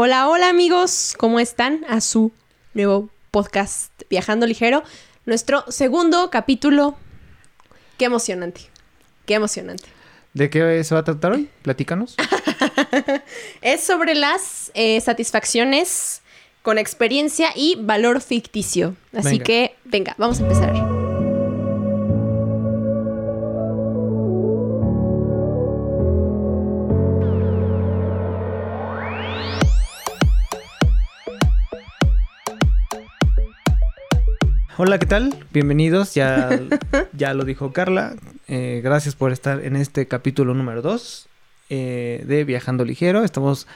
Hola, hola amigos, ¿cómo están? A su nuevo podcast Viajando Ligero, nuestro segundo capítulo. Qué emocionante, qué emocionante. ¿De qué se va a tratar hoy? Platícanos. es sobre las eh, satisfacciones con experiencia y valor ficticio. Así Venga. que, venga, vamos a empezar. Hola, ¿qué tal? Bienvenidos, ya, ya lo dijo Carla. Eh, gracias por estar en este capítulo número 2 de Viajando Ligero. Estamos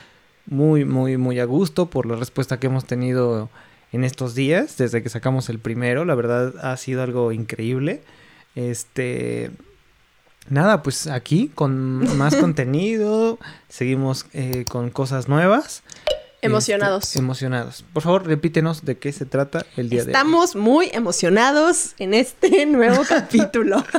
muy, muy, muy a gusto por la respuesta que hemos tenido en estos días, desde que sacamos el primero. La verdad ha sido algo increíble. Este. Nada, pues aquí con más contenido, seguimos eh, con cosas nuevas. Emocionados. Este, emocionados. Por favor, repítenos de qué se trata el día de hoy. Estamos muy emocionados en este nuevo capítulo.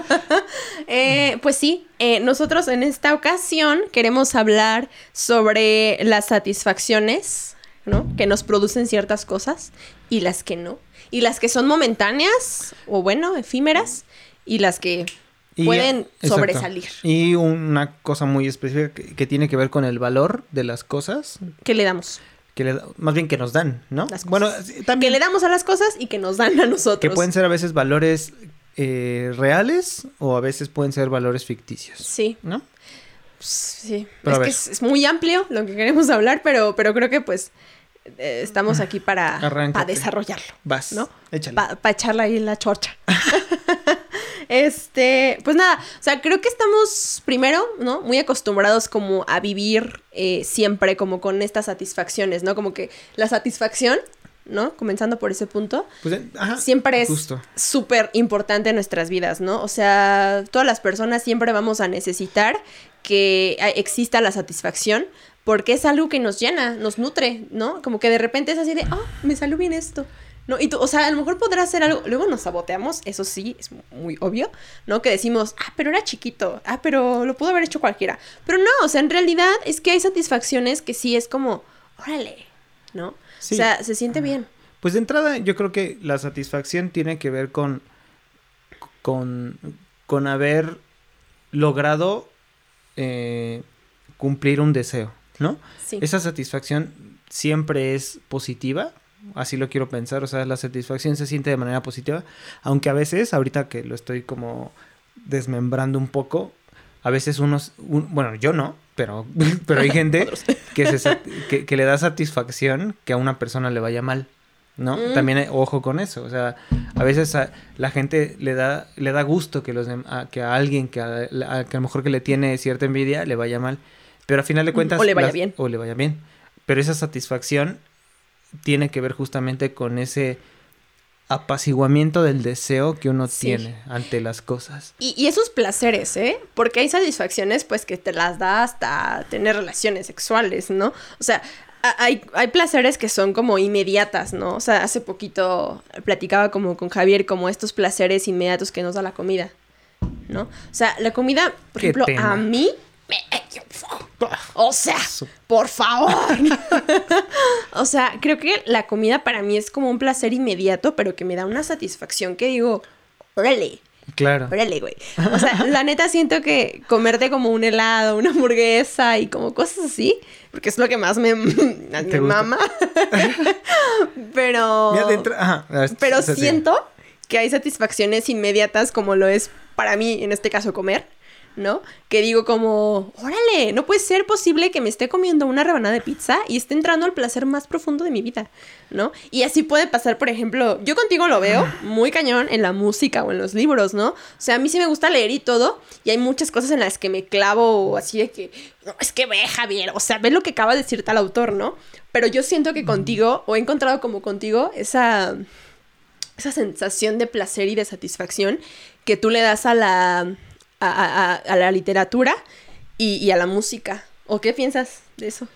Eh, pues sí, eh, nosotros en esta ocasión queremos hablar sobre las satisfacciones, ¿no? Que nos producen ciertas cosas y las que no. Y las que son momentáneas o bueno, efímeras y las que Y- pueden exacto. sobresalir. Y una cosa muy específica que, que tiene que ver con el valor de las cosas, ¿Qué le damos? Que le más bien que nos dan, ¿no? Las cosas. Bueno, Que le damos a las cosas y que nos dan a nosotros. que pueden ser a veces valores eh, reales o a veces pueden ser valores ficticios, Sí. ¿no? Sí, Pero es que es, es muy amplio lo que queremos hablar, pero, pero creo que pues eh, estamos aquí para, desarrollarlo, Vas, ¿no? Para echarle ahí la chorcha. este, pues nada, o sea, creo que estamos primero, ¿no? Muy acostumbrados como a vivir eh, siempre como con estas satisfacciones, ¿no? Como que la satisfacción, ¿no? Comenzando por ese punto, Pues, eh, ajá, siempre es súper importante en nuestras vidas, ¿no? O sea, todas las personas siempre vamos a necesitar que eh, exista la satisfacción porque es algo que nos llena, nos nutre, ¿no? Como que de repente es así de, ah, me salió bien esto. ¿No? Y tú, o sea, a lo mejor podrás hacer algo, luego nos saboteamos, eso sí, es muy obvio, ¿no? Que decimos, ah, pero era chiquito, ah, pero lo pudo haber hecho cualquiera. Pero no, o sea, en realidad es que hay satisfacciones que sí es como, órale, ¿no? Sí. O sea, se siente bien. Pues de entrada yo creo que la satisfacción tiene que ver con con, con haber logrado eh, cumplir un deseo, ¿no? Sí. Esa satisfacción siempre es positiva, así lo quiero pensar, o sea, la satisfacción se siente de manera positiva, aunque a veces, ahorita que lo estoy como desmembrando un poco, a veces unos, un- bueno, yo no, pero, pero hay gente que, se que, que le da satisfacción que a una persona le vaya mal, ¿no? Mm. También hay- ojo con eso, o sea, a veces a la gente le da, le da gusto que, los a, que a alguien que a, a- que a lo mejor que le tiene cierta envidia le vaya mal, pero a final de cuentas... O le vaya las- bien. O le vaya bien. Pero esa satisfacción tiene que ver justamente con ese apaciguamiento del deseo que uno Sí. tiene ante las cosas. Y, y esos placeres, ¿eh? Porque hay satisfacciones, pues, que te las da hasta tener relaciones sexuales, ¿no? O sea, hay, hay placeres que son como inmediatas, ¿no? O sea, hace poquito platicaba como con Javier como estos placeres inmediatos que nos da la comida, ¿no? O sea, la comida, por ejemplo, tema. a mí... O sea, por favor. o sea, creo que la comida para mí es como un placer inmediato, pero que me da una satisfacción que digo, órale, Claro. Órale, güey. O sea, la neta siento que comerte como un helado, una hamburguesa y como cosas así, porque es lo que más me, mama. pero ajá, pero siento que hay satisfacciones inmediatas como lo es para mí, en este caso, comer, ¿no? Que digo como, órale, no puede ser posible que me esté comiendo una rebanada de pizza y esté entrando al placer más profundo de mi vida, ¿no? Y así puede pasar, por ejemplo, yo contigo lo veo muy cañón en la música o en los libros, ¿no? O sea, a mí sí me gusta leer y todo, y hay muchas cosas en las que me clavo así de que, no, es que ve, Javier, o sea, ve lo que acaba de decir tal autor, ¿no? Pero yo siento que contigo, o he encontrado como contigo, esa esa sensación de placer y de satisfacción que tú le das a la, a, a- a- a la literatura y, y a la música. ¿O qué piensas de eso?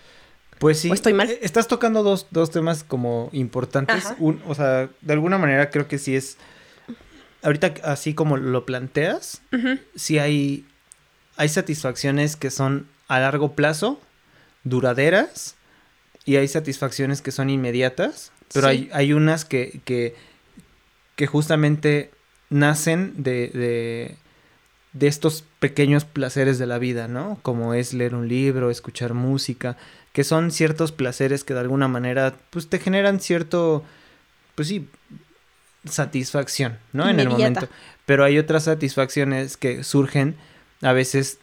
Pues sí. ¿O estoy mal? eh, Estás tocando dos, dos temas como importantes. Un- o sea, de alguna manera creo que sí es. Ahorita, así como lo planteas, Ujú. sí hay. Hay satisfacciones que son a largo plazo, duraderas y hay satisfacciones que son inmediatas, pero Sí. hay, hay unas que, que, que justamente nacen de, de, de estos pequeños placeres de la vida, ¿no? Como es leer un libro, escuchar música, que son ciertos placeres que de alguna manera, pues te generan cierto, pues sí, satisfacción, ¿no? En el momento. Pero hay otras satisfacciones que surgen a veces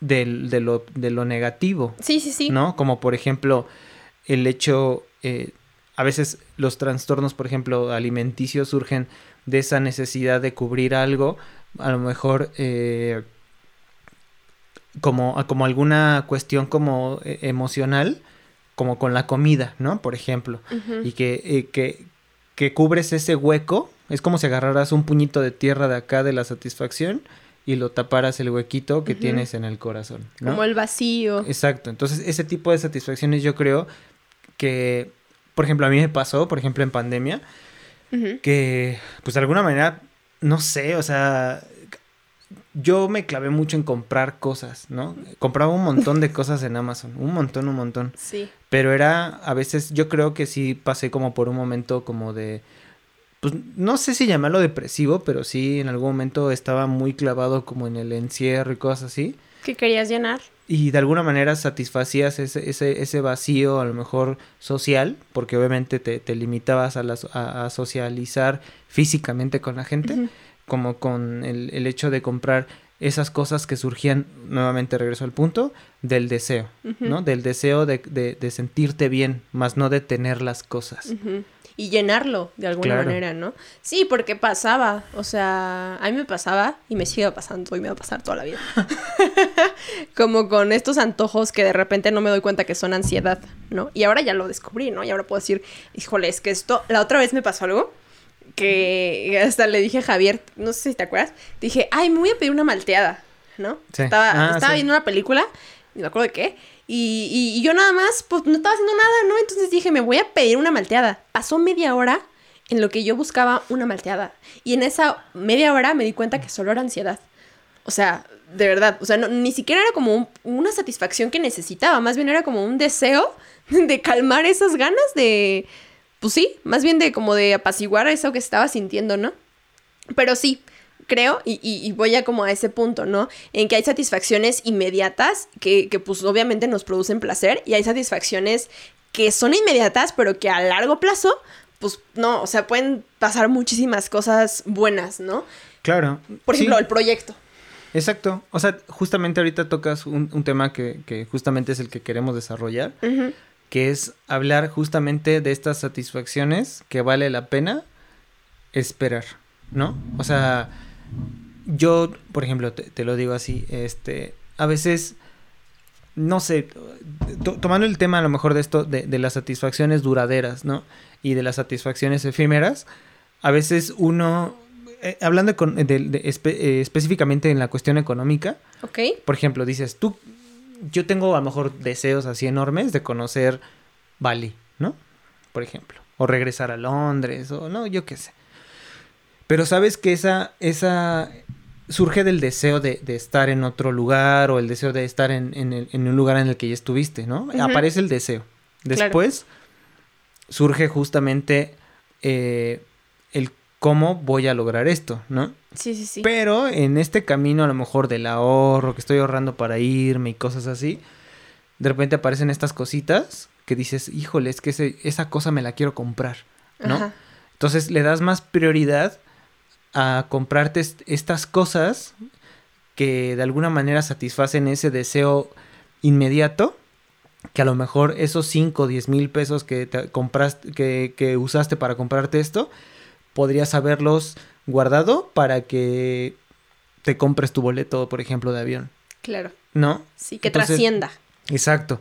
del- de, lo, de lo negativo, Sí, sí, sí. ¿no? Como por ejemplo el hecho, eh, a veces los trastornos, por ejemplo, alimenticios surgen de esa necesidad de cubrir algo, a lo mejor eh, como, como alguna cuestión como eh, emocional, como con la comida, ¿no? Por ejemplo, y que, eh, que, que cubres ese hueco, es como si agarraras un puñito de tierra de acá de la satisfacción y lo taparas el huequito que tienes en el corazón, ¿no? Como el vacío. Exacto. Entonces, ese tipo de satisfacciones yo creo que, por ejemplo, a mí me pasó, por ejemplo, en pandemia, que, pues de alguna manera, no sé, o sea, yo me clavé mucho en comprar cosas, ¿no? Compraba un montón de cosas en Amazon, un montón, un montón. Sí. Pero era, a veces, yo creo que sí pasé como por un momento como de, pues no sé si llamarlo depresivo, pero sí en algún momento estaba muy clavado como en el encierro y cosas así. ¿Qué querías llenar? Y de alguna manera satisfacías ese, ese, ese vacío, a lo mejor social, porque obviamente te, te limitabas a, a, a socializar físicamente con la gente, como con el, el hecho de comprar esas cosas que surgían, nuevamente regreso al punto, del deseo. ¿no? Del deseo de, de, de sentirte bien, más no de tener las cosas. Y llenarlo de alguna Claro. manera, ¿no? Sí, porque pasaba, o sea, a mí me pasaba y me sigue pasando y me va a pasar toda la vida. Como con estos antojos que de repente no me doy cuenta que son ansiedad, ¿no? Y ahora ya lo descubrí, ¿no? Y ahora puedo decir, híjole, es que esto, la otra vez me pasó algo que hasta le dije a Javier, no sé si te acuerdas, dije, ay, me voy a pedir una malteada, ¿no? Sí. Estaba, Ah, estaba sí. viendo una película, ni me acuerdo de qué, y, yo nada más, pues no estaba haciendo nada, ¿no? Entonces dije, me voy a pedir una malteada. Pasó media hora en lo que yo buscaba una malteada. Y en esa media hora me di cuenta que solo era ansiedad. O sea, de verdad, o sea, ni siquiera era como un- una satisfacción que necesitaba, más bien era como un deseo de calmar esas ganas de, pues sí, más bien de como de apaciguar eso que estaba sintiendo, ¿no? Pero sí, creo, y, y- y voy a como a ese punto, ¿no? En que hay satisfacciones inmediatas que, que pues obviamente nos producen placer y hay satisfacciones que son inmediatas pero que a largo plazo, pues no, o sea, pueden pasar muchísimas cosas buenas, ¿no? Claro. Por sí, ejemplo, el proyecto. Exacto. O sea, justamente ahorita tocas un, un tema que, que justamente es el que queremos desarrollar, que es hablar justamente de estas satisfacciones que vale la pena esperar, ¿no? O sea, yo, por ejemplo, te, te lo digo así, este, a veces, no sé, to- tomando el tema a lo mejor de esto, de, de las satisfacciones duraderas, ¿no? Y de las satisfacciones efímeras, a veces uno, eh, hablando con- de- de espe- eh, específicamente en la cuestión económica, ¿Ok? por ejemplo, dices, tú, yo tengo a lo mejor deseos así enormes de conocer Bali, ¿no? Por ejemplo, o regresar a Londres, o no, yo qué sé. Pero sabes que esa, esa surge del deseo de, de estar en otro lugar o el deseo de estar en, en el- en un lugar en el que ya estuviste, ¿no? Aparece el deseo. Claro. Después surge justamente eh, el cómo voy a lograr esto, ¿no? Sí, sí, sí. Pero en este camino a lo mejor del ahorro, que estoy ahorrando para irme y cosas así, de repente aparecen estas cositas que dices, híjole, es que ese- esa cosa me la quiero comprar, ¿no? Ajá. Entonces le das más prioridad a comprarte est- estas cosas que de alguna manera satisfacen ese deseo inmediato, que a lo mejor esos 5 o 10 mil pesos que te compraste, que, que usaste para comprarte esto, podrías haberlos guardado para que te compres tu boleto, por ejemplo, de avión, Claro. ¿no? Sí, que Entonces- trascienda. Exacto.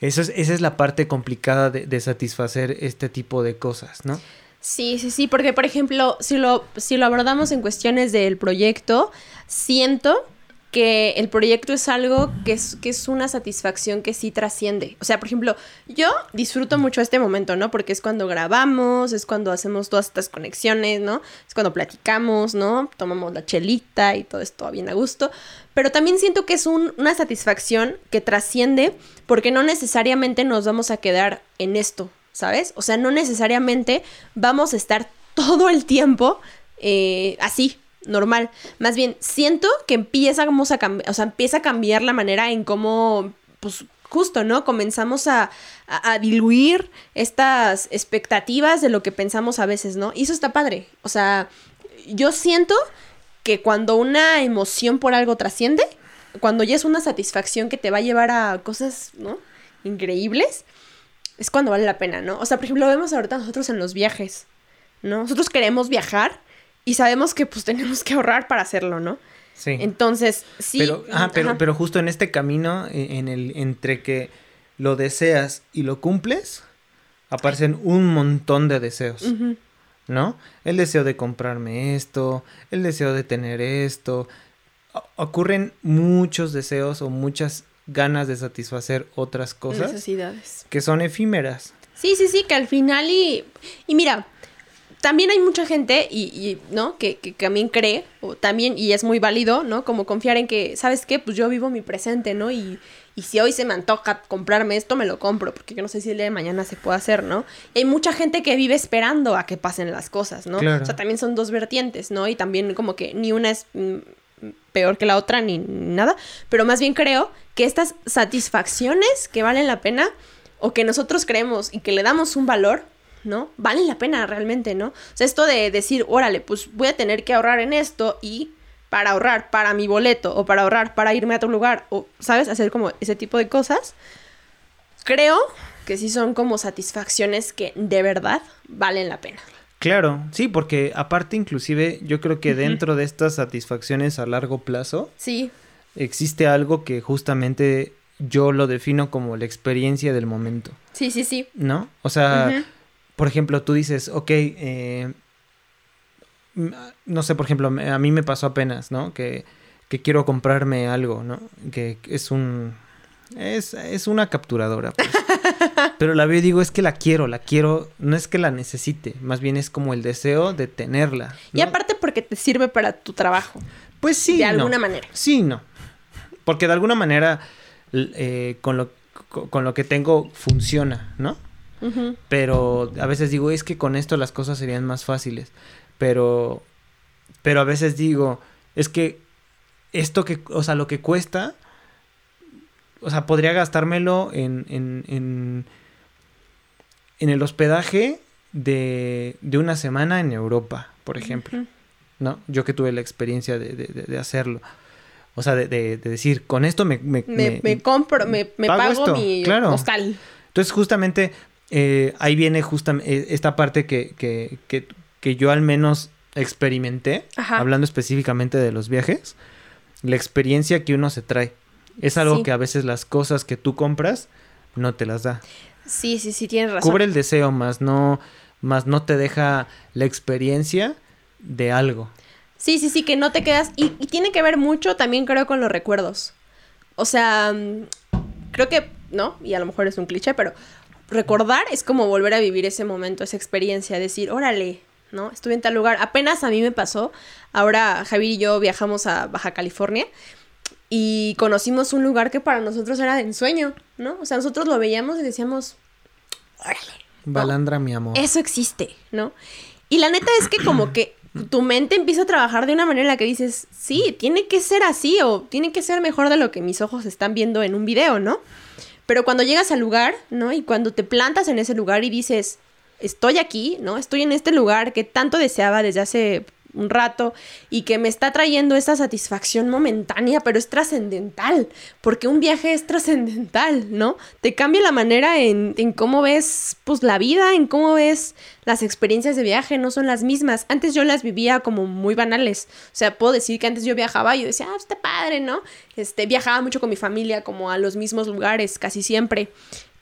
Eso es, esa es la parte complicada de, de satisfacer este tipo de cosas, ¿no? Sí, sí, sí, porque por ejemplo, si lo, si lo abordamos en cuestiones del proyecto, siento que el proyecto es algo que es, que es una satisfacción que sí trasciende. O sea, por ejemplo, yo disfruto mucho este momento, ¿no? Porque es cuando grabamos, es cuando hacemos todas estas conexiones, ¿no? Es cuando platicamos, ¿no? Tomamos la chelita y todo esto bien a gusto. Pero también siento que es una satisfacción que trasciende porque no necesariamente nos vamos a quedar en esto, ¿sabes? O sea, no necesariamente vamos a estar todo el tiempo eh, así, normal. Más bien, siento que empieza, a cambiar, o sea, empieza a cambiar la manera en cómo, pues, justo, ¿no? Comenzamos a, a, diluir estas expectativas de lo que pensamos a veces, ¿no? Y eso está padre. O sea, yo siento que cuando una emoción por algo trasciende, cuando ya es una satisfacción que te va a llevar a cosas, ¿no? Increíbles, es cuando vale la pena, ¿no? O sea, por ejemplo, lo vemos ahorita nosotros en los viajes, ¿no? Nosotros queremos viajar y sabemos que pues tenemos que ahorrar para hacerlo, ¿no? Sí. Entonces, sí. Pero, ah, pero, pero justo en este camino, e, en el, entre que lo deseas y lo cumples, aparecen un montón de deseos. ¿No? El deseo de comprarme esto, el deseo de tener esto. ocurren muchos deseos o muchas ganas de satisfacer otras cosas. Necesidades. Que son efímeras. Sí, sí, sí, que al final y... Y mira, también hay mucha gente, y, ¿no? Que, que, también cree, o también, y es muy válido, ¿no? Como confiar en que, ¿sabes qué? Pues yo vivo mi presente, ¿no? Y, y si hoy se me antoja comprarme esto, me lo compro, porque yo no sé si el día de mañana se puede hacer, ¿no? Y hay mucha gente que vive esperando a que pasen las cosas, ¿no? O sea, también son dos vertientes, ¿no? Y también como que ni una es mm, peor que la otra, ni nada, pero más bien creo que estas satisfacciones que valen la pena, o que nosotros creemos y que le damos un valor, ¿no? Vale la pena realmente, ¿no? O sea, esto de decir, órale, pues voy a tener que ahorrar en esto y para ahorrar para mi boleto o para ahorrar para irme a otro lugar o, ¿sabes? Hacer como ese tipo de cosas. Creo que sí son como satisfacciones que de verdad valen la pena. Claro, sí, porque aparte inclusive yo creo que dentro de estas satisfacciones a largo plazo, sí. existe algo que justamente yo lo defino como la experiencia del momento. Sí, sí, sí. ¿No? O sea, por ejemplo, tú dices, ok, eh, no sé, por ejemplo, a mí me pasó apenas, ¿no? Que, que quiero comprarme algo, ¿no? Que, es un... Es, es una capturadora, pues. Pero la veo y digo, es que la quiero, la quiero, no es que la necesite, más bien es como el deseo de tenerla. Y aparte porque te sirve para tu trabajo. Pues sí. De alguna manera. Sí, no. Porque de alguna manera eh, con, lo, con lo que tengo funciona, ¿no? Pero a veces digo, es que con esto las cosas serían más fáciles. Pero, pero a veces digo, es que esto que, o sea, lo que cuesta, o sea, podría gastármelo en, en, en, en el hospedaje de, de, una semana en Europa, por ejemplo. ¿No? Yo que tuve la experiencia de, de, de hacerlo. O sea, de, decir, con esto me... Me, me, compro, me, pago, mi claro. hostal. Entonces, justamente, eh, ahí viene justamente eh, esta parte que, que, que, que, yo al menos experimenté, hablando específicamente de los viajes, la experiencia que uno se trae. Es algo que a veces las cosas que tú compras no te las da. Sí, sí, sí, tienes razón. Cubre el deseo, más no, más no te deja la experiencia de algo. Sí, sí, sí, que no te quedas. Y, y tiene que ver mucho también, creo, con los recuerdos. O sea, mm, creo que, ¿no? Y a lo mejor es un cliché, pero recordar es como volver a vivir ese momento, esa experiencia, decir, órale, ¿no? Estuve en tal lugar. Apenas a mí me pasó. Ahora Javier y yo viajamos a Baja California y conocimos un lugar que para nosotros era de ensueño, ¿no? O sea, nosotros lo veíamos y decíamos, órale. Balandra, mi amor. Eso existe, ¿no? Y la neta es que como que tu mente empieza a trabajar de una manera en la que dices, sí, tiene que ser así o tiene que ser mejor de lo que mis ojos están viendo en un video, ¿no? Pero cuando llegas al lugar, ¿no? Y cuando te plantas en ese lugar y dices, estoy aquí, ¿no? Estoy en este lugar que tanto deseaba desde hace un rato y que me está trayendo esa satisfacción momentánea, pero es trascendental, porque un viaje es trascendental, ¿no? Te cambia la manera en, en, cómo ves pues la vida, en cómo ves las experiencias de viaje, no son las mismas. Antes yo las vivía como muy banales, o sea, puedo decir que antes yo viajaba y yo decía, ah, está padre, ¿no? Este, viajaba mucho con mi familia, como a los mismos lugares, casi siempre,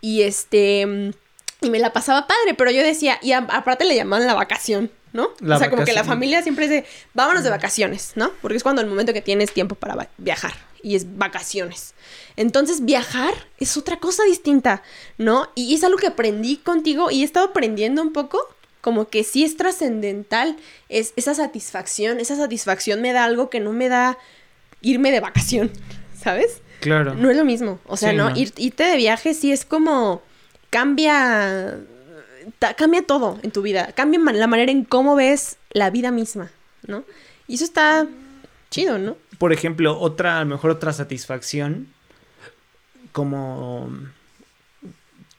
y este y me la pasaba padre, pero yo decía, y aparte le llamaban la vacación, ¿no? La o sea, como que la familia siempre de, vámonos de vacaciones, ¿no? Porque es cuando el momento que tienes tiempo para viajar y es vacaciones. Entonces, viajar es otra cosa distinta, ¿no? Y es algo que aprendí contigo y he estado aprendiendo un poco, como que sí es trascendental, es esa satisfacción, esa satisfacción me da algo que no me da irme de vacación, ¿sabes? Claro. No es lo mismo. O sea, Sí, no, no. Ir- irte de viaje sí es como cambia cambia todo en tu vida. Cambia la manera en cómo ves la vida misma, ¿no? Y eso está chido, ¿no? Por ejemplo, otra, a lo mejor otra satisfacción como,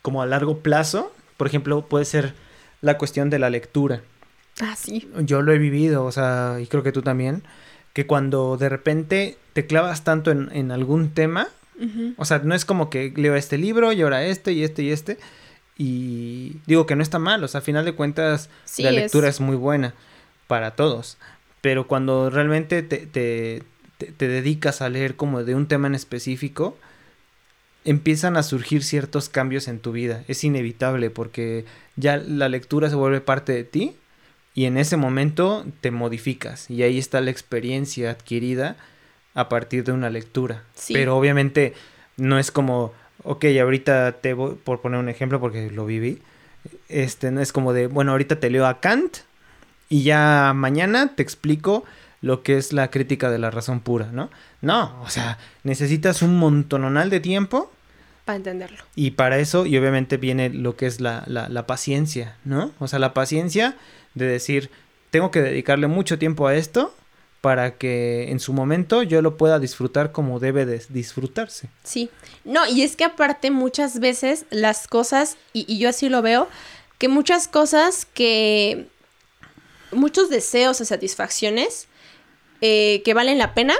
como a largo plazo, por ejemplo, puede ser la cuestión de la lectura. Ah, sí. Yo lo he vivido, o sea, y creo que tú también, que cuando de repente te clavas tanto en, en algún tema, o sea, no es como que leo este libro y ahora este y este y este, y digo que no está mal, o sea, a final de cuentas Sí, la es- lectura es... muy buena para todos, pero cuando realmente te, te, te- te dedicas a leer como de un tema en específico, empiezan a surgir ciertos cambios en tu vida, es inevitable porque ya la lectura se vuelve parte de ti y en ese momento te modificas y ahí está la experiencia adquirida a partir de una lectura. Sí. Pero obviamente no es como, ok, ahorita te voy, por poner un ejemplo porque lo viví, este no es como de, bueno, ahorita te leo a Kant y ya mañana te explico lo que es la crítica de la razón pura, ¿no? No, o sea, necesitas un montononal de tiempo Para entenderlo. y para eso, y obviamente viene lo que es la, la, la paciencia, ¿no? O sea, la paciencia de decir, tengo que dedicarle mucho tiempo a esto para que en su momento yo lo pueda disfrutar como debe de disfrutarse. Sí. No, y es que aparte muchas veces las cosas, y, yo así lo veo, que muchas cosas que... Muchos deseos o satisfacciones eh, que valen la pena,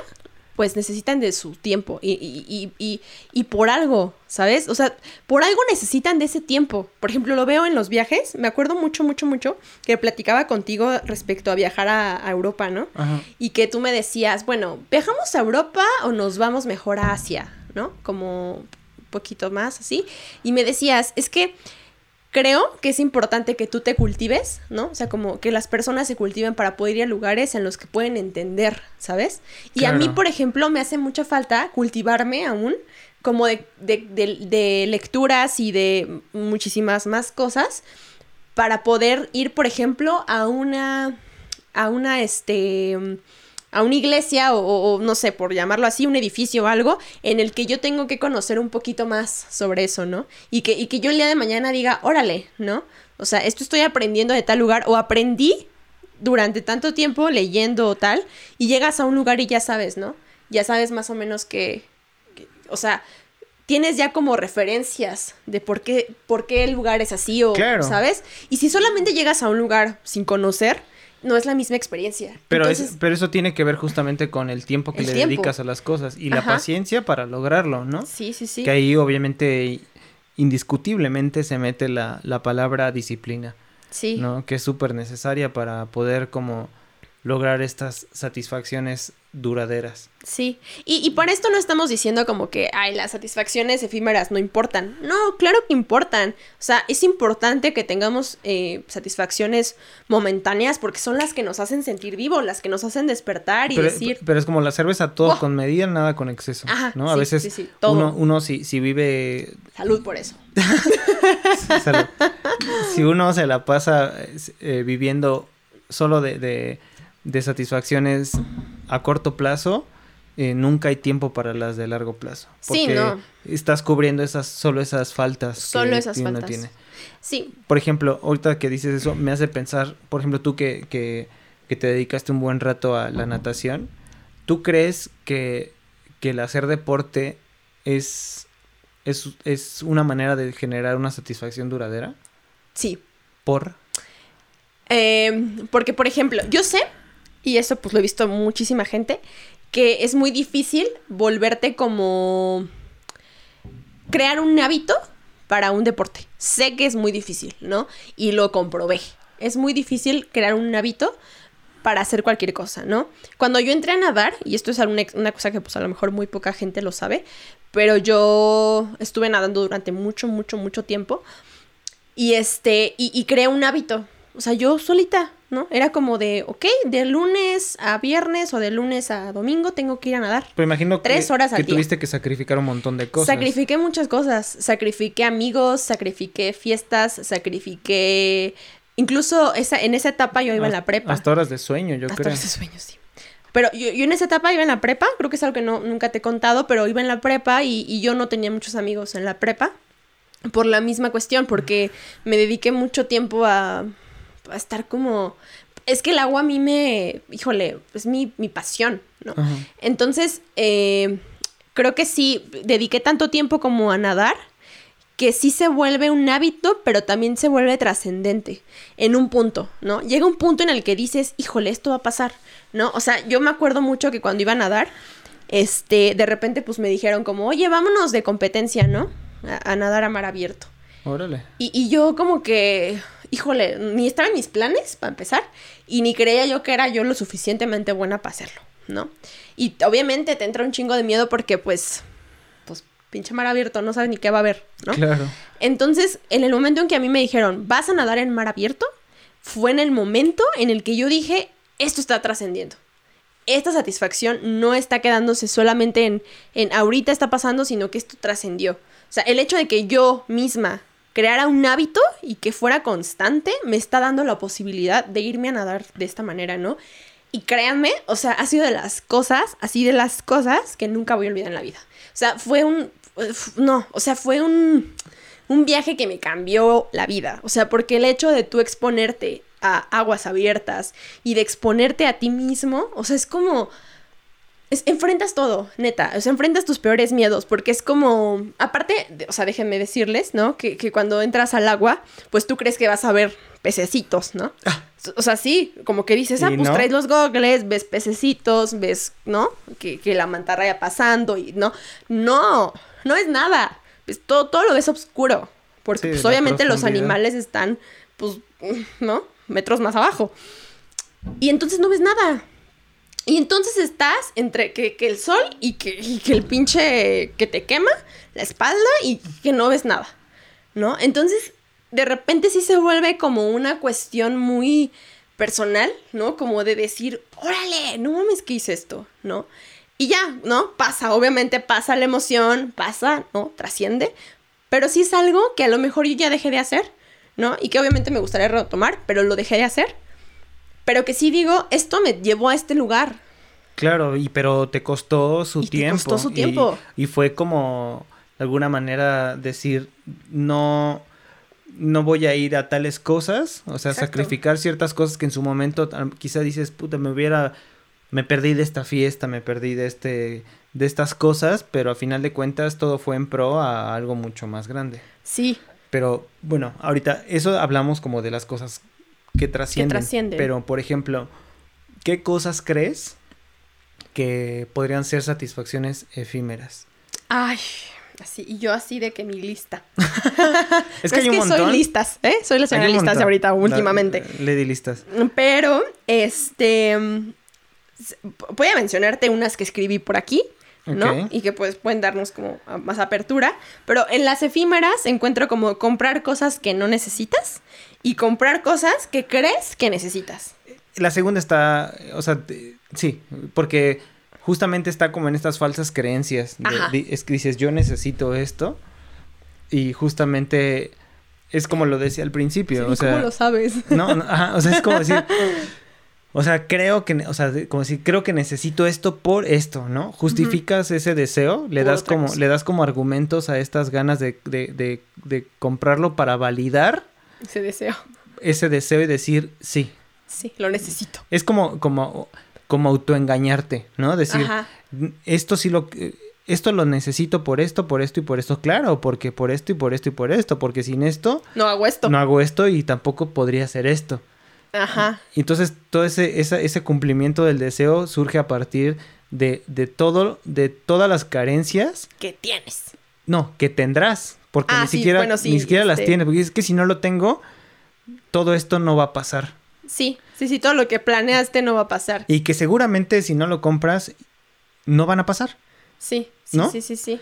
pues necesitan de su tiempo. Y, y, y, y, por algo, ¿sabes? O sea, por algo necesitan de ese tiempo. Por ejemplo, lo veo en los viajes. Me acuerdo mucho, mucho, mucho que platicaba contigo respecto a viajar a, a Europa, ¿no? Ajá. y que tú me decías, bueno, ¿viajamos a Europa o nos vamos mejor a Asia? ¿No? Como un poquito más así. Y me decías, es que creo que es importante que tú te cultives, ¿no? O sea, como que las personas se cultiven para poder ir a lugares en los que pueden entender, ¿sabes? Y a mí, por ejemplo, me hace mucha falta cultivarme aún como de, de- de- de lecturas y de muchísimas más cosas para poder ir, por ejemplo, a una, a una, este, a una iglesia o, no sé, por llamarlo así, un edificio o algo en el que yo tengo que conocer un poquito más sobre eso, ¿no? Y que, y que yo el día de mañana diga, órale, ¿no? O sea, esto estoy aprendiendo de tal lugar o aprendí durante tanto tiempo leyendo o tal y llegas a un lugar y ya sabes, ¿no? Ya sabes más o menos que, que- o sea, tienes ya como referencias de por qué, por qué el lugar es así o, Claro. ¿sabes? Y si solamente llegas a un lugar sin conocer, no es la misma experiencia. Pero, es- pero eso tiene que ver justamente con el tiempo que El le tiempo. dedicas a las cosas y la paciencia para lograrlo, ¿no? sí, sí, sí. Que ahí obviamente indiscutiblemente se mete la, la palabra disciplina, Sí. ¿no? Que es súper necesaria para poder como lograr estas satisfacciones duraderas. Sí, y, y para esto no estamos diciendo como que, ay, las satisfacciones efímeras no importan. No, claro que importan. O sea, es importante que tengamos eh, satisfacciones momentáneas porque son las que nos hacen sentir vivos, las que nos hacen despertar y Pero, decir, pero es como la cerveza, todo ¡Wow! con medida, nada con exceso, Ajá, ¿no? A sí, veces sí, sí, todo. uno, uno si, si vive salud por eso. Salud. si uno se la pasa eh, viviendo solo de, de- de satisfacciones a corto plazo, eh, nunca hay tiempo para las de largo plazo. Sí, Porque no. estás cubriendo esas, solo esas faltas Solo que esas uno faltas. tiene. Sí, Por ejemplo, ahorita que dices eso, me hace pensar, por ejemplo, tú que, que, que te dedicaste un buen rato a la natación, ¿tú crees que, que el hacer deporte es, es, es una manera de generar una satisfacción duradera? sí. Por. Eh, porque, por ejemplo, yo sé, y eso pues lo he visto muchísima gente, que es muy difícil volverte como crear un hábito para un deporte. Sé que es muy difícil, ¿no? Y lo comprobé. Es muy difícil crear un hábito para hacer cualquier cosa, ¿no? Cuando yo entré a nadar, y esto es una, cosa que pues a lo mejor muy poca gente lo sabe, pero yo estuve nadando durante mucho, mucho, mucho tiempo y este, y, y creé un hábito o sea, yo solita, ¿no? Era como de, ok, de lunes a viernes o de lunes a domingo tengo que ir a nadar. Pero imagino Tres que, horas al que día. tuviste que sacrificar un montón de cosas. Sacrifiqué muchas cosas. Sacrifiqué amigos, sacrifiqué fiestas, sacrifiqué. Incluso esa, en esa etapa yo iba en la prepa. Hasta horas de sueño, yo Hasta creo. ese sueño, sí. Pero yo, yo en esa etapa iba en la prepa, creo que es algo que no, nunca te he contado, pero iba en la prepa y, y yo no tenía muchos amigos en la prepa por la misma cuestión, porque me dediqué mucho tiempo a, a estar como... Es que el agua a mí me... Híjole, es mi, mi pasión, ¿no? Ajá. Entonces, eh, creo que sí, dediqué tanto tiempo como a nadar, que sí se vuelve un hábito, pero también se vuelve trascendente en un punto, ¿no? Llega un punto en el que dices, híjole, esto va a pasar, ¿no? O sea, yo me acuerdo mucho que cuando iba a nadar, este, de repente pues me dijeron como, oye, vámonos de competencia, ¿no? A, a nadar a mar abierto. Órale. Y, y yo como que, híjole, ni estaba en mis planes, para empezar, y ni creía yo que era yo lo suficientemente buena para hacerlo, ¿no? Y obviamente te entra un chingo de miedo porque pues, pues, pinche mar abierto, no sabes ni qué va a haber, ¿no? Claro. Entonces, en el momento en que a mí me dijeron, vas a nadar en mar abierto, fue en el momento en el que yo dije, esto está trascendiendo. Esta satisfacción no está quedándose solamente en, en ahorita está pasando, sino que esto trascendió. O sea, el hecho de que yo misma creara un hábito y que fuera constante me está dando la posibilidad de irme a nadar de esta manera, ¿no? Y créanme, o sea, ha sido de las cosas, así de las cosas que nunca voy a olvidar en la vida. O sea, fue un... No, o sea, fue un un viaje que me cambió la vida. O sea, porque el hecho de tú exponerte a aguas abiertas y de exponerte a ti mismo, o sea, es como... Es, enfrentas todo, neta. O sea, enfrentas tus peores miedos, porque es como... Aparte, o sea, déjenme decirles, ¿no? Que, que cuando entras al agua, pues tú crees que vas a ver pececitos, ¿no? O sea, sí, como que dices, ah, ¿Y pues no? traes los gogles, ves pececitos, ves, ¿no? Que, que la mantarraya pasando y no. No, no es nada. Pues todo, todo lo ves oscuro. Porque Sí, pues, obviamente los animales están, pues, ¿no? Metros más abajo. Y entonces no ves nada. Y entonces estás entre que, que el sol y que, y que el pinche que te quema la espalda y que no ves nada, ¿no? Entonces, de repente sí se vuelve como una cuestión muy personal, ¿no? Como de decir, órale, no mames que hice esto, ¿no? Y ya, ¿no? Pasa, obviamente pasa la emoción, pasa, ¿no? Trasciende, pero sí es algo que a lo mejor yo ya dejé de hacer, ¿no? Y que obviamente me gustaría retomar, pero lo dejé de hacer. Pero que sí digo, esto me llevó a este lugar. Claro, y pero te costó su Y te tiempo. costó su tiempo. Y, fue como, de alguna manera, decir, no, no voy a ir a tales cosas. O sea, Exacto. sacrificar ciertas cosas que en su momento quizá dices, puta, me hubiera, me perdí de esta fiesta, me perdí de este, de estas cosas, pero a final de cuentas todo fue en pro a algo mucho más grande. Sí, Pero bueno, ahorita eso hablamos como de las cosas que trascienden. trascienden. Pero, por ejemplo, ¿qué cosas crees que podrían ser satisfacciones efímeras? Ay, así, y yo así de que mi lista. Es que hay un soy montón. listas, ¿eh? Soy la señora listas de ahorita, La- últimamente. Lady listas. Pero, este, voy a mencionarte unas que escribí por aquí, ¿no? Y que pues pueden darnos como más apertura. Pero en las efímeras encuentro como comprar cosas que no necesitas y comprar cosas que crees que necesitas. La segunda está, o sea, sí, porque justamente está como en estas falsas creencias. de- es que dices, yo necesito esto. Y justamente es como lo decía al principio. Sí, o sea, ¿Cómo lo sabes? No, no, ajá, o sea, es como decir, o sea, creo que, o sea, como decir, creo que necesito esto por esto, ¿no? Justificas ese deseo, le Por das como, cosa. le das como argumentos a estas ganas de, de, de, de comprarlo para validar Ese deseo. ese deseo y decir, sí. Sí, lo necesito. Es como, como, como autoengañarte, ¿no? Decir, Ajá. "N- esto sí lo, esto lo necesito por esto, por esto y por esto, claro, porque por esto y por esto y por esto, porque sin esto No hago esto. no hago esto y tampoco podría hacer esto. Ajá. Entonces todo ese, esa- ese cumplimiento del deseo surge a partir de, de todo, de todas las carencias, ¿Qué tienes? no, que tendrás, porque Ah, ni sí, siquiera, bueno, sí, ni siquiera las este- tienes, porque es que si no lo tengo, todo esto no va a pasar. Sí, sí, sí, todo lo que planeaste no va a pasar. Y que seguramente si no lo compras, no van a pasar. Sí, sí, ¿No? sí, sí, sí.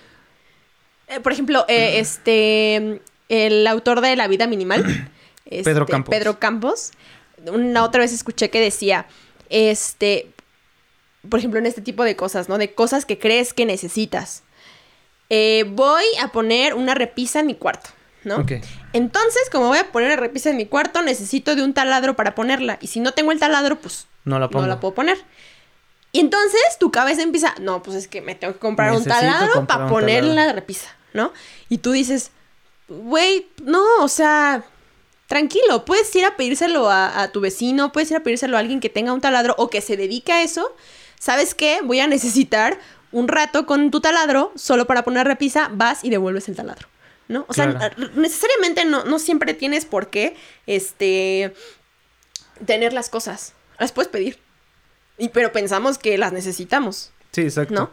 Eh, por ejemplo, eh, este, el autor de La vida minimal, este, Pedro Campos. Pedro Campos. Una otra vez escuché que decía, este, por ejemplo, en este tipo de cosas, ¿no? De cosas que crees que necesitas. Eh, voy a poner una repisa en mi cuarto, ¿no? Ok. Entonces, como voy a poner una repisa en mi cuarto, necesito de un taladro para ponerla. Y si no tengo el taladro, pues No la pongo. no la puedo poner. Y entonces tu cabeza empieza, no, pues es que me tengo que comprar un taladro para poner taladro. la repisa, ¿no? Y tú dices, güey, no, o sea, tranquilo, puedes ir a pedírselo a, a tu vecino, puedes ir a pedírselo a alguien que tenga un taladro o que se dedique a eso. ¿Sabes qué? Voy a necesitar un rato con tu taladro solo para poner repisa, vas y devuelves el taladro. ¿No? O sea, Claro. r- necesariamente no, no siempre tienes por qué este tener las cosas. Las puedes pedir. Y, pero pensamos que las necesitamos, Sí, exacto. ¿no?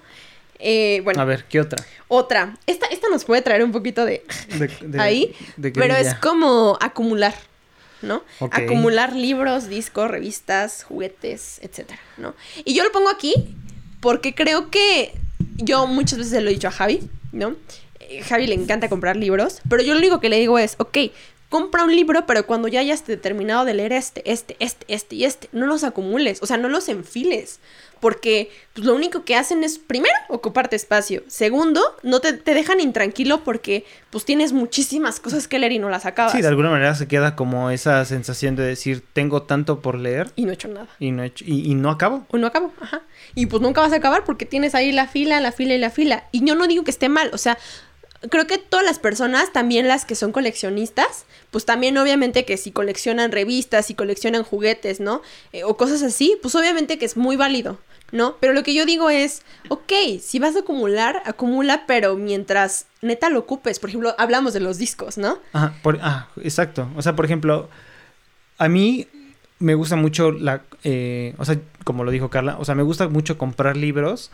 Eh, bueno, A ver, ¿qué otra? otra. Esta, esta nos puede traer un poquito de, De- de- ahí, de pero es como acumular, ¿no? Acumular libros, discos, revistas, juguetes, etcétera, ¿no? Y yo lo pongo aquí porque creo que yo muchas veces lo he dicho a Javi, ¿no? Eh, Javi le encanta comprar libros, pero yo lo único que le digo es, ok, compra un libro, pero cuando ya hayas terminado de leer este, este, este, este y este, no los acumules, o sea, no los enfiles, porque pues, lo único que hacen es, primero, ocuparte espacio, segundo, no te, te dejan intranquilo porque pues tienes muchísimas cosas que leer y no las acabas. Sí, de alguna manera se queda como esa sensación de decir, tengo tanto por leer Y no he hecho nada. y no, he hecho- y, y no acabo. O no acabo, ajá. Y pues nunca vas a acabar porque tienes ahí la fila, la fila y la fila. Y yo no digo que esté mal, o sea, creo que todas las personas, también las que son coleccionistas, pues también obviamente que si coleccionan revistas, si coleccionan juguetes, ¿no? Eh, o cosas así, pues obviamente que es muy válido, ¿no? Pero lo que yo digo es, ok, si vas a acumular, acumula, pero mientras neta lo ocupes. Por ejemplo, hablamos de los discos, ¿no? Ajá, por- ah, exacto. O sea, por ejemplo, a mí me gusta mucho la, eh, o sea, como lo dijo Carla, o sea, me gusta mucho comprar libros,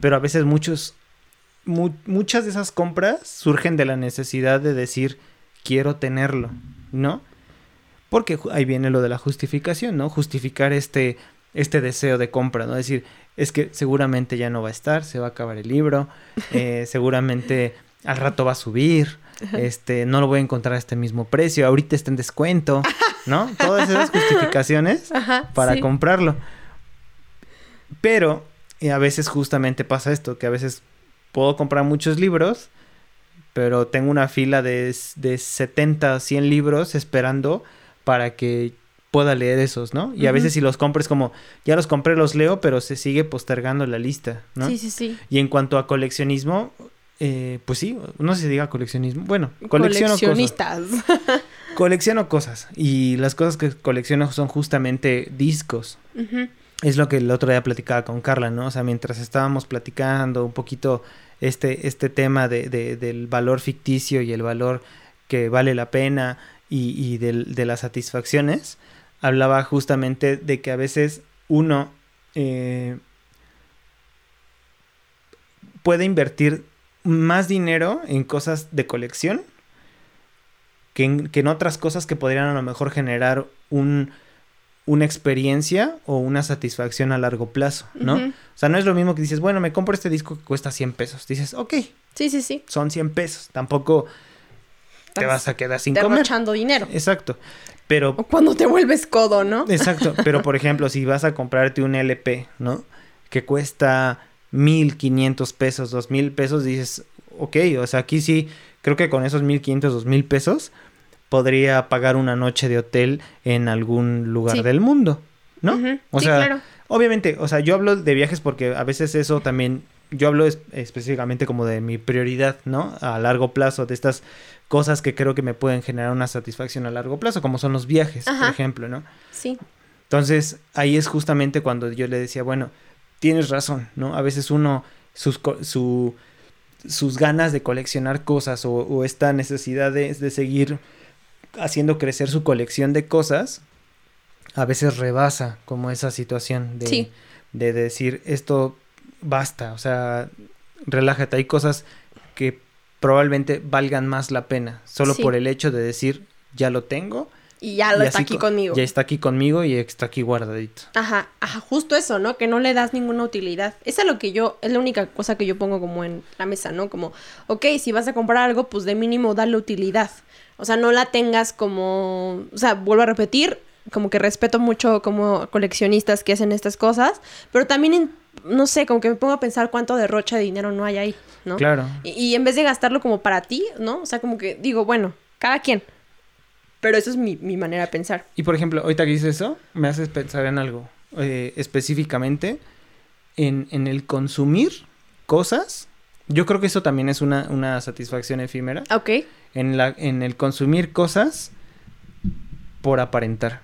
pero a veces muchos, mu- muchas de esas compras surgen de la necesidad de decir, quiero tenerlo, ¿no? Porque ahí viene lo de la justificación, ¿no? Justificar este, este deseo de compra, ¿no? Decir, es que seguramente ya no va a estar, se va a acabar el libro, eh, seguramente al rato va a subir, este, no lo voy a encontrar a este mismo precio, ahorita está en descuento, ¿no? Todas esas justificaciones Ajá. para sí. comprarlo. Pero eh, a veces justamente pasa esto, que a veces puedo comprar muchos libros, pero tengo una fila de, de 70, 100 libros esperando para que pueda leer esos, ¿no? Y a veces si los compro es como, ya los compré, los leo, pero se sigue postergando la lista, ¿no? Sí, sí, sí. Y en cuanto a coleccionismo, eh, pues sí, no sé si diga coleccionismo. Bueno, colecciono cosas. Coleccionistas. Colecciono cosas. Y las cosas que colecciono son justamente discos. Es lo que el otro día platicaba con Carla, ¿no? O sea, mientras estábamos platicando un poquito este, este tema de, de- del valor ficticio y el valor que vale la pena y, de las satisfacciones, hablaba justamente de que a veces uno eh, puede invertir más dinero en cosas de colección que en, que en otras cosas que podrían a lo mejor generar un, una experiencia o una satisfacción a largo plazo, ¿no? O sea, no es lo mismo que dices, bueno, me compro este disco que cuesta 100 pesos. Dices, ok, Sí, sí, sí. son 100 pesos. Tampoco te vas a quedar sin comer. dinero. Exacto. Pero O cuando te vuelves codo, ¿no? Exacto, pero por ejemplo, si vas a comprarte un LP, ¿no? Que cuesta mil quinientos pesos, dos mil pesos, dices, ok, o sea, aquí sí, creo que con esos mil quinientos, dos mil pesos, podría pagar una noche de hotel en algún lugar Sí. del mundo, ¿no? O sí, sea, claro. Obviamente, o sea, yo hablo de viajes porque a veces eso también, yo hablo es- específicamente como de mi prioridad, ¿no? A largo plazo, de estas cosas que creo que me pueden generar una satisfacción a largo plazo, como son los viajes, por ejemplo, ¿no? Sí. Entonces, ahí es justamente cuando yo le decía, bueno, tienes razón, ¿no? A veces uno, sus, su, sus ganas de coleccionar cosas o, o esta necesidad de, de seguir haciendo crecer su colección de cosas, a veces rebasa como esa situación de, Sí. de decir, esto basta, o sea, relájate, hay cosas que probablemente valgan más la pena, solo Sí. por el hecho de decir, ya lo tengo Y ya lo y está aquí co- conmigo. Ya está aquí conmigo y está aquí guardadito. Ajá, ajá, justo eso, ¿no? Que no le das ninguna utilidad. Esa es lo que yo, es la única cosa que yo pongo como en la mesa, ¿no? Como, ok, si vas a comprar algo, pues de mínimo dale utilidad. O sea, no la tengas como, o sea, vuelvo a repetir, como que respeto mucho como coleccionistas que hacen estas cosas, pero también, en- no sé, como que me pongo a pensar cuánto derrocha de dinero no hay ahí, ¿no? Claro. Y, y en vez de gastarlo como para ti, ¿no? O sea, como que digo, bueno, cada quien. Pero eso es mi, mi manera de pensar. Y por ejemplo, ahorita que dices eso, me haces pensar en algo. eh, específicamente en, en el consumir cosas. Yo creo que eso también es una, una satisfacción efímera. Ok. En, la, en el consumir cosas por aparentar.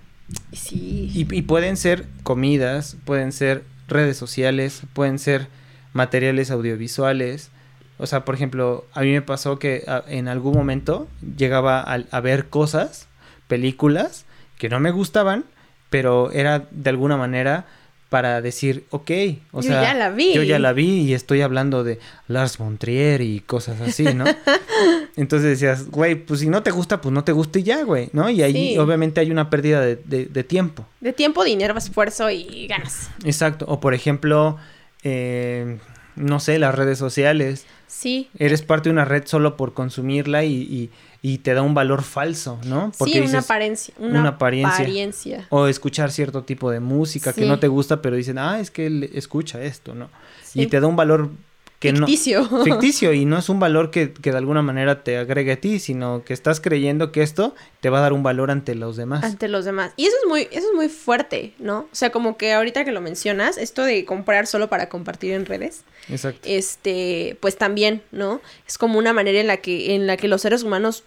Sí. Y, y pueden ser comidas, pueden ser redes sociales, pueden ser materiales audiovisuales. O sea, por ejemplo, a mí me pasó que a- en algún momento llegaba a, a ver cosas, películas, que no me gustaban, pero era de alguna manera para decir, ok, o Yo sea, ya la vi. yo ya la vi y estoy hablando de Lars von Trier y cosas así, ¿no? Entonces decías, güey, pues si no te gusta, pues no te gusta y ya, güey, ¿no? Y ahí Sí. obviamente hay una pérdida de, de- de tiempo. De tiempo, dinero, esfuerzo y ganas. Exacto. O por ejemplo, eh, no sé, las redes sociales. Sí. Eres parte de una red solo por consumirla y, y- y te da un valor falso, ¿no? sí, una dices- apariencia. Una, una apariencia. apariencia. O escuchar cierto tipo de música que no te gusta, pero dicen, ah, es que él escucha esto, ¿no? Sí. Y te da un valor que Ficticio. no... Ficticio. Y no es un valor que, que de alguna manera te agregue a ti, sino que estás creyendo que esto te va a dar un valor ante los demás. ante los demás. Y eso es muy, eso es muy fuerte, ¿no? O sea, como que ahorita que lo mencionas, esto de comprar solo para compartir en redes, Exacto. este, pues también, ¿no? Es como una manera en la que, en la que los seres humanos,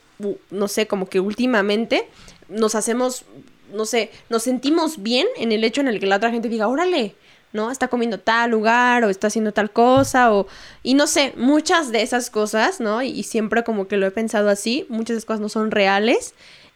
no sé, como que últimamente nos hacemos, no sé, nos sentimos bien en el hecho en el que la otra gente diga, órale, ¿no? Está comiendo tal lugar o está haciendo tal cosa o... Y no sé, muchas de esas cosas, ¿no? Y, y siempre como que lo he pensado así, muchas de esas cosas no son reales.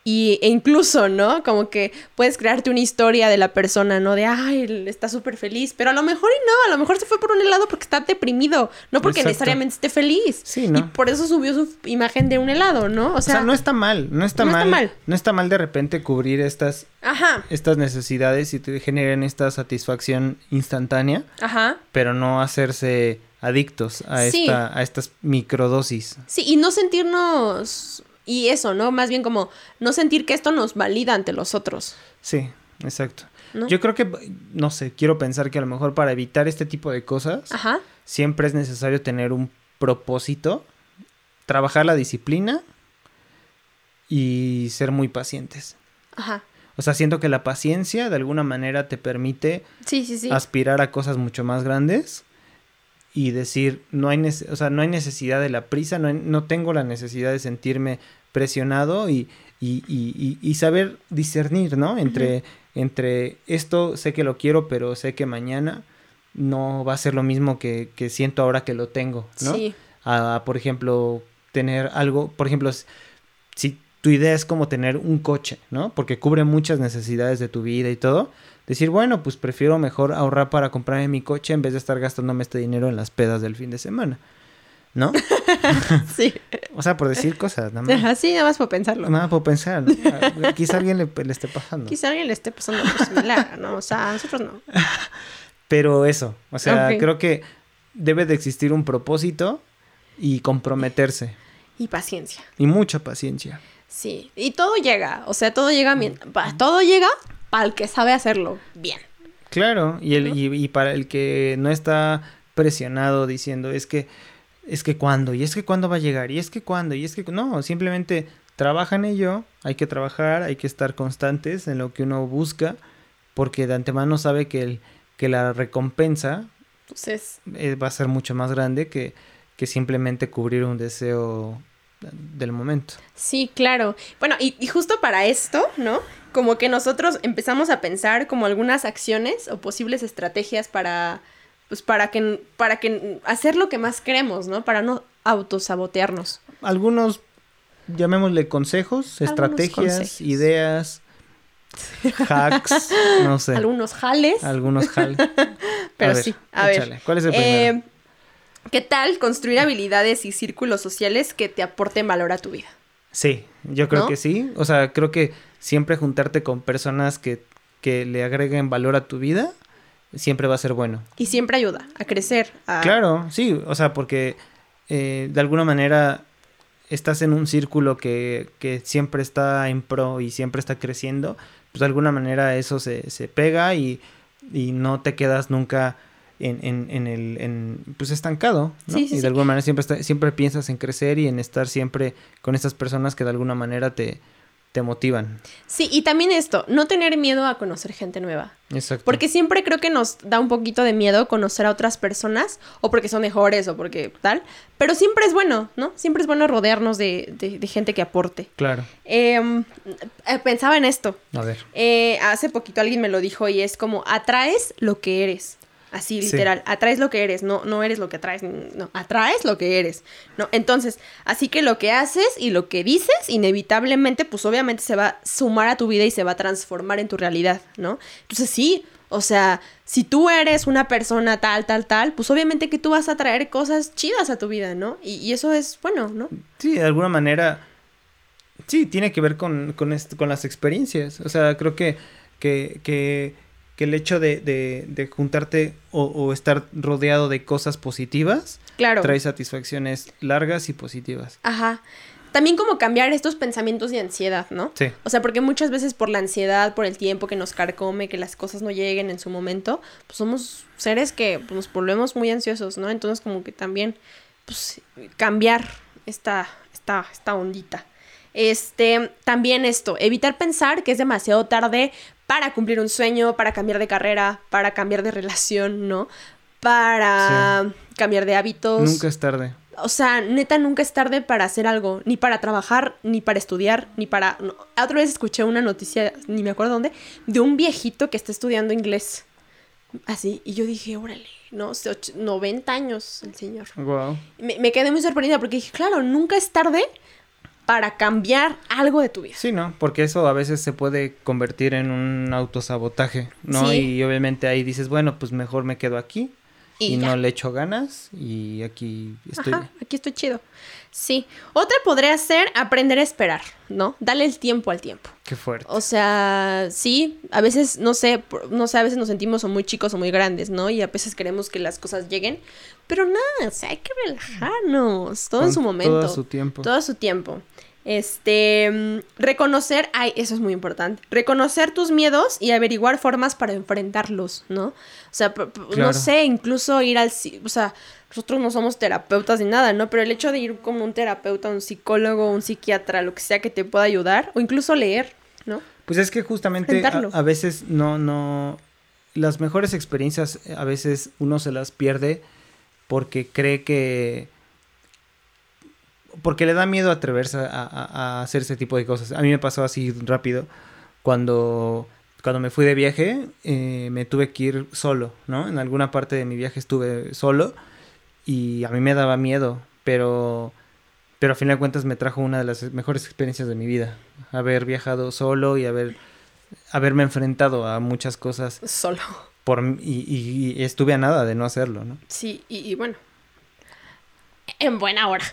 Y, e incluso, ¿no? Como que puedes crearte una historia de la persona, ¿no? De, ay, él está súper feliz. Pero a lo mejor y no, a lo mejor se fue por un helado porque está deprimido, no porque Exacto. necesariamente esté feliz. Sí, ¿no? Y por eso subió su imagen de un helado, ¿no? O O sea, no está mal, no está no está mal, mal. no está mal de repente cubrir estas ajá, estas necesidades y te generen esta satisfacción instantánea, ajá. pero no hacerse adictos a Sí. esta a estas microdosis. Sí, y no sentirnos... Y eso, ¿no? Más bien como no sentir que esto nos valida ante los otros. Sí, exacto. ¿No? Yo creo que no sé, quiero pensar que a lo mejor para evitar este tipo de cosas Ajá. siempre es necesario tener un propósito, trabajar la disciplina y ser muy pacientes. Ajá. O sea, siento que la paciencia de alguna manera te permite Sí, sí, sí. aspirar a cosas mucho más grandes y decir, no hay, o sea, no hay necesidad de la prisa, no, hay- no tengo la necesidad de sentirme presionado y, y, y- y- y saber discernir, ¿no? Entre, entre esto sé que lo quiero, pero sé que mañana no va a ser lo mismo que, que siento ahora que lo tengo, ¿no? Sí. a, por ejemplo, tener algo, por ejemplo, si tu idea es como tener un coche, ¿no? Porque cubre muchas necesidades de tu vida y todo, decir, bueno, pues prefiero mejor ahorrar para comprarme mi coche en vez de estar gastándome este dinero en las pedas del fin de semana, ¿no? Sí. O sea, por decir cosas, nada más. Ajá, sí, nada más por pensarlo. Nada por pensar, ¿no? A- Quizá alguien le, le esté pasando. Quizá alguien le esté pasando algo similar, ¿no? O sea, a nosotros no. Pero eso, o sea, creo que debe de existir un propósito y comprometerse. Y paciencia. Y mucha paciencia. Sí. Y todo llega. O sea, todo llega. Todo llega para el que sabe hacerlo bien. Claro, y, el, y, y para el que no está presionado diciendo es que es que cuándo, y es que cuándo va a llegar, y es que cuándo, y es que no, simplemente trabaja en ello, hay que trabajar, hay que estar constantes en lo que uno busca, porque de antemano sabe que, el, que la recompensa Entonces, eh, va a ser mucho más grande que, que simplemente cubrir un deseo del momento. sí, claro. Bueno, y, y justo para esto, ¿no? Como que nosotros empezamos a pensar como algunas acciones o posibles estrategias para. Pues para que, para que hacer lo que más queremos, ¿no? Para no autosabotearnos. Algunos, llamémosle consejos, estrategias, consejos. ideas, hacks, no sé. Algunos jales. Algunos jal. Pero A ver, sí, a ver. échale. ¿Cuál es el primero? Eh, ¿Qué tal construir habilidades y círculos sociales que te aporten valor a tu vida? Sí, yo creo ¿no? que sí. O sea, creo que siempre juntarte con personas que, que le agreguen valor a tu vida siempre va a ser bueno. Y siempre ayuda a crecer. A... Claro, sí, o sea, porque eh, de alguna manera estás en un círculo que, que siempre está en pro y siempre está creciendo, pues de alguna manera eso se, se pega y, y no te quedas nunca en, en, en el en, pues estancado ¿no? Sí, sí, y de sí. alguna manera siempre está- siempre piensas en crecer y en estar siempre con estas personas que de alguna manera te, te motivan Sí, y también esto, no tener miedo a conocer gente nueva. exacto Porque siempre creo que nos da un poquito de miedo conocer a otras personas, o porque son mejores, o porque tal. Pero siempre es bueno, ¿no? Siempre es bueno rodearnos de, de- de gente que aporte. claro Em, eh, pensaba en esto. a ver Eh, hace poquito alguien me lo dijo y es como, atraes lo que eres. Así, Sí. literal, atraes lo que eres, no, no eres lo que atraes, no, atraes lo que eres, ¿no? Entonces, así que lo que haces y lo que dices, inevitablemente, pues obviamente se va a sumar a tu vida y se va a transformar en tu realidad, ¿no? Entonces, sí, o sea, si tú eres una persona tal, tal, tal, pues obviamente que tú vas a traer cosas chidas a tu vida, ¿no? Y, y eso es bueno, ¿no? Sí, de alguna manera. Sí, tiene que ver con, con, con las experiencias. O sea, creo que, que, que, que el hecho de, de, de juntarte o, o estar rodeado de cosas positivas Claro. trae satisfacciones largas y positivas. Ajá. También como cambiar estos pensamientos de ansiedad, ¿no? Sí. O sea, porque muchas veces por la ansiedad, por el tiempo que nos carcome, que las cosas no lleguen en su momento, pues somos seres que pues, nos volvemos muy ansiosos, ¿no? Entonces como que también, pues, cambiar esta, esta, esta ondita. Este, también esto, evitar pensar que es demasiado tarde para cumplir un sueño, para cambiar de carrera, para cambiar de relación, ¿no? Para cambiar de hábitos. Nunca es tarde. O sea, neta, nunca es tarde para hacer algo, ni para trabajar, ni para estudiar, ni para... no. Otra vez escuché una noticia, ni me acuerdo dónde, de un viejito que está estudiando inglés. Así, y yo dije, órale, no, sé, och- 90 años el señor. Wow. Me, me quedé muy sorprendida porque dije, claro, nunca es tarde para cambiar algo de tu vida. Sí, ¿no? Porque eso a veces se puede convertir en un autosabotaje, ¿no? Sí. Y obviamente ahí dices, bueno, pues mejor me quedo aquí y, no le echo ganas y aquí estoy. Ajá, aquí estoy chido. Sí. Otra podría ser aprender a esperar, ¿no? Dale el tiempo al tiempo. Qué fuerte. O sea, sí, a veces, no sé, no sé, a veces nos sentimos o muy chicos o muy grandes, ¿no? Y a veces queremos que las cosas lleguen, pero nada, o sea, hay que relajarnos, todo en su momento. Todo su tiempo. Todo su tiempo. Este, mm, reconocer, ay, eso es muy importante. Reconocer tus miedos y averiguar formas para enfrentarlos, ¿no? O sea, no sé, incluso ir al, o sea, nosotros no somos terapeutas ni nada, ¿no? Pero el hecho de ir como un terapeuta, un psicólogo, un psiquiatra, lo que sea que te pueda ayudar, o incluso leer, ¿no? Pues es que justamente a, a veces no, no, las mejores experiencias a veces uno se las pierde porque cree que, porque le da miedo atreverse a, a- a hacer ese tipo de cosas. A mí me pasó así rápido cuando, cuando me fui de viaje, eh, me tuve que ir solo, ¿no? En alguna parte de mi viaje estuve solo y a mí me daba miedo, pero, pero a fin de cuentas me trajo una de las mejores experiencias de mi vida. Haber viajado solo y haber, haberme enfrentado a muchas cosas Solo. por, y, y- y estuve a nada de no hacerlo, ¿no? Sí, y, y bueno. En buena hora.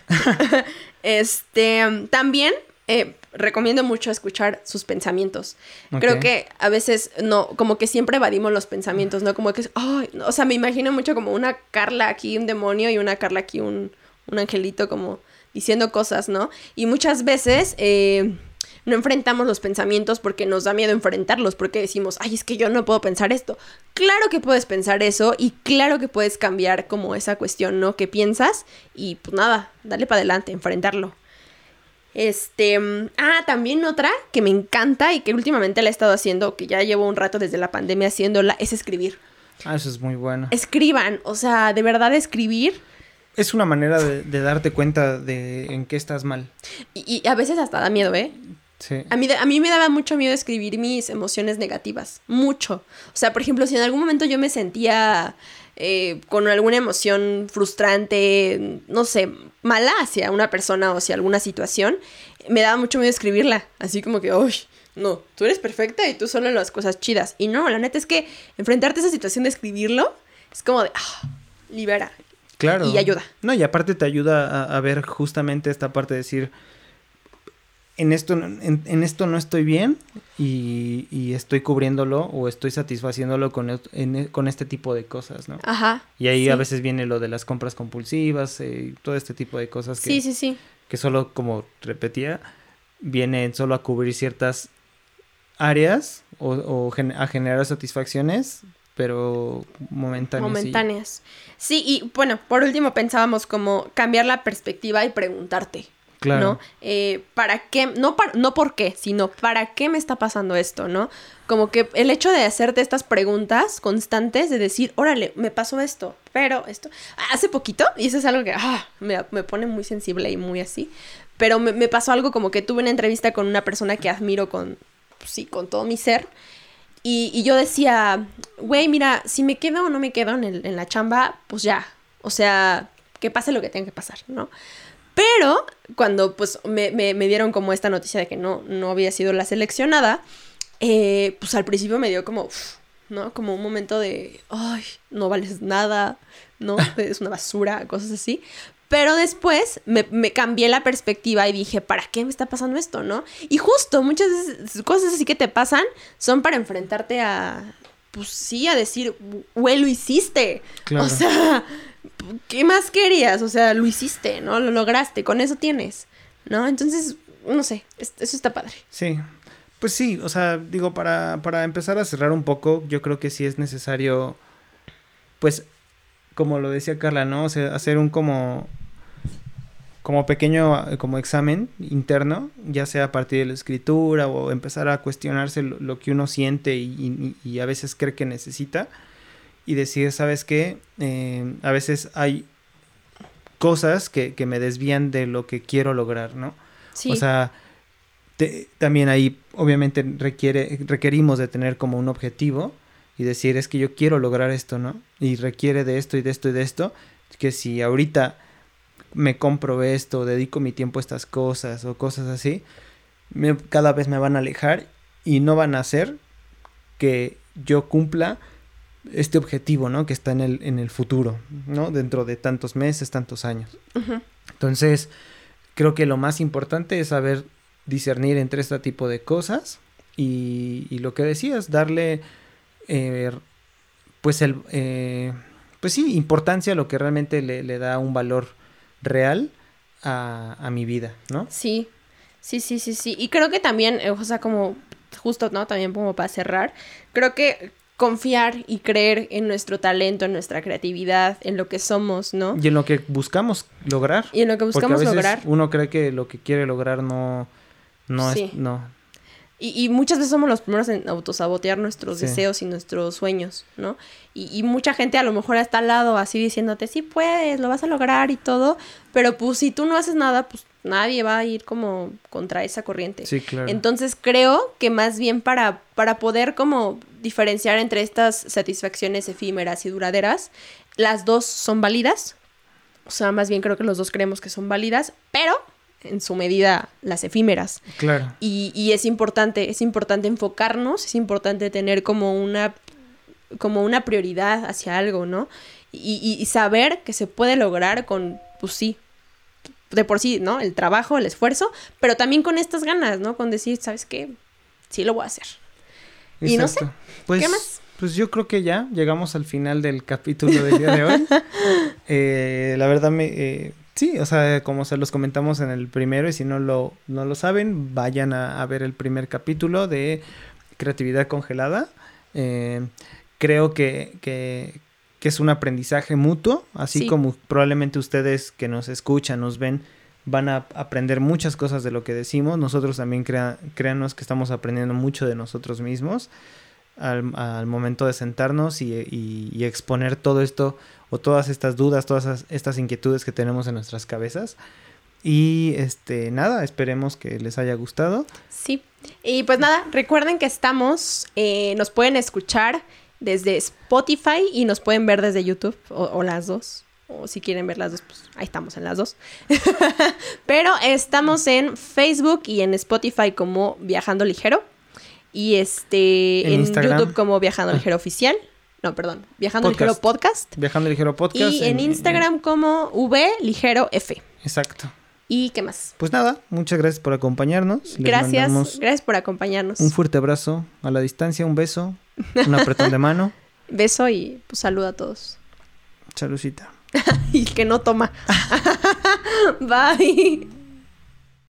este, también eh, recomiendo mucho escuchar sus pensamientos. Creo que a veces no, como que siempre evadimos los pensamientos, ¿no? Como que, no, o sea, me imagino mucho como una Carla aquí, un demonio, y una Carla aquí, un, un angelito, como diciendo cosas, ¿no? Y muchas veces eh, no enfrentamos los pensamientos porque nos da miedo enfrentarlos, porque decimos, ay, es que yo no puedo pensar esto. Claro que puedes pensar eso y claro que puedes cambiar como esa cuestión, ¿no? Que piensas y pues nada, dale para adelante, enfrentarlo. Este, ah, también otra que me encanta y que últimamente la he estado haciendo, que ya llevo un rato desde la pandemia haciéndola, es escribir. Ah, eso es muy bueno. Escriban, o sea, de verdad escribir Es una manera de, de darte cuenta de en qué estás mal. y, y a veces hasta da miedo, ¿eh? Sí. A mí, a mí me daba mucho miedo escribir mis emociones negativas, mucho. O sea, por ejemplo, si en algún momento yo me sentía eh, con alguna emoción frustrante, no sé, mala hacia una persona o hacia alguna situación, me daba mucho miedo escribirla. Así como que, uy, no, tú eres perfecta y tú solo las cosas chidas. Y no, la neta es que enfrentarte a esa situación de escribirlo es como de, ah, libera. Claro. Y ayuda. No, y aparte te ayuda a, a ver justamente esta parte de decir, en esto, no- en, en esto no estoy bien y, y estoy cubriéndolo o estoy satisfaciéndolo con, en e- con este tipo de cosas, ¿no? Ajá. Y ahí sí. a veces viene lo de las compras compulsivas, eh, todo este tipo de cosas que, Sí, sí, sí. que solo, como repetía, viene solo a cubrir ciertas áreas o, o gen- a generar satisfacciones, pero momentáneas. Momentáneas. Sí, y bueno, por último pensábamos como cambiar la perspectiva y preguntarte. Claro. ¿No? Eh, ¿Para qué? No, par- no por qué, sino ¿para qué me está pasando esto? ¿No? Como que el hecho de hacerte estas preguntas constantes, de decir, órale, me pasó esto, pero esto. Hace poquito, y eso es algo que ah, me, me pone muy sensible y muy así, pero me, me pasó algo como que tuve una entrevista con una persona que admiro con, pues sí, con todo mi ser. Y, y yo decía, güey, mira, si me quedo o no me quedo en, el- en la chamba, pues ya. O sea, que pase lo que tenga que pasar, ¿no? Pero cuando pues me, me- me dieron como esta noticia de que no, no había sido la seleccionada, eh, pues al principio me dio como, uf, ¿no? Como un momento de, ay, no vales nada, ¿no? Es una basura, cosas así. Pero después me, me cambié la perspectiva y dije, ¿para qué me está pasando esto, no? Y justo muchas veces- cosas así que te pasan son para enfrentarte a, pues sí, a decir, güey, lo hiciste. Claro. O sea, ¿qué más querías? O sea, lo hiciste, ¿no? Lo lograste, con eso tienes, ¿no? Entonces, no sé, es- eso está padre. Sí, pues sí, o sea, digo, para, para empezar a cerrar un poco, yo creo que sí es necesario, pues, como lo decía Carla, ¿no? O sea, hacer un como, como pequeño, eh, como examen interno, ya sea a partir de la escritura o empezar a cuestionarse lo, que uno siente y a veces cree que necesita y decir, ¿sabes qué? Eh, a veces hay cosas que, que me desvían de lo que quiero lograr, ¿no? Sí. O sea, te- también ahí obviamente requiere, requerimos de tener como un objetivo y decir es que yo quiero lograr esto, ¿no? Y requiere de esto y de esto y de esto, que si ahorita me compro esto, dedico mi tiempo a estas cosas o cosas así, me- cada vez me van a alejar y no van a hacer que yo cumpla este objetivo, ¿no? Que está en el, en el futuro, ¿no? Dentro de tantos meses, tantos años. Entonces, creo que lo más importante es saber discernir entre este tipo de cosas y, y lo que decías, darle, eh, pues, el, eh, pues sí, importancia a lo que realmente le, le da un valor real a, a mi vida, ¿no? Sí, sí, sí, sí, sí. Y creo que también, eh, o sea, como justo, ¿no? También como para cerrar, creo que confiar y creer en nuestro talento, en nuestra creatividad, en lo que somos, ¿no? Y en lo que buscamos lograr. Y en lo que Porque a buscamos veces lograr. uno cree que lo que quiere lograr no, no Sí. es, no, Y, y muchas veces somos los primeros en autosabotear nuestros Sí. deseos y nuestros sueños, ¿no? Y, y mucha gente a lo mejor está al lado así diciéndote, sí puedes, lo vas a lograr y todo, pero pues si tú no haces nada, pues nadie va a ir como contra esa corriente. sí, claro. Entonces creo que más bien para, para poder como diferenciar entre estas satisfacciones efímeras y duraderas, las dos son válidas. O sea, más bien creo que los dos creemos que son válidas, pero en su medida las efímeras. claro. Y, y es importante, es importante enfocarnos, es importante tener como una, como una prioridad hacia algo, ¿no? Y, y- y saber que se puede lograr con, pues sí, de por sí, ¿no? El trabajo, el esfuerzo, pero también con estas ganas, ¿no? Con decir, ¿sabes qué? Sí lo voy a hacer. Y no sé. Pues, ¿qué más? Pues yo creo que ya llegamos al final del capítulo del día de hoy. Eh, la verdad me... eh, sí, o sea, como se los comentamos en el primero y si no lo, no lo saben, vayan a, a ver el primer capítulo de Creatividad Congelada. Eh, creo que, que, que es un aprendizaje mutuo, así Sí. como probablemente ustedes que nos escuchan, nos ven, van a aprender muchas cosas de lo que decimos. Nosotros también crea, créanos que estamos aprendiendo mucho de nosotros mismos al, momento de sentarnos y, exponer todo esto o todas estas dudas, todas estas inquietudes que tenemos en nuestras cabezas. Y este nada, esperemos que les haya gustado. Sí. Y pues nada, recuerden que estamos, eh, nos pueden escuchar desde Spotify y nos pueden ver desde YouTube o las dos. O si quieren ver las dos, pues ahí estamos en las dos. Pero estamos en Facebook y en Spotify como Viajando Ligero. Y este En. YouTube como Viajando Ah. Ligero Oficial. No, perdón. Viajando Podcast. Ligero Podcast. Viajando Ligero Podcast. Y en Instagram como V Ligero F. exacto. ¿Y qué más? Pues nada, muchas gracias por acompañarnos. Les Gracias, gracias por acompañarnos. Un fuerte abrazo a la distancia, un beso, un apretón de mano. Beso y pues saludo a todos. Chalucita. Y que no toma. Bye.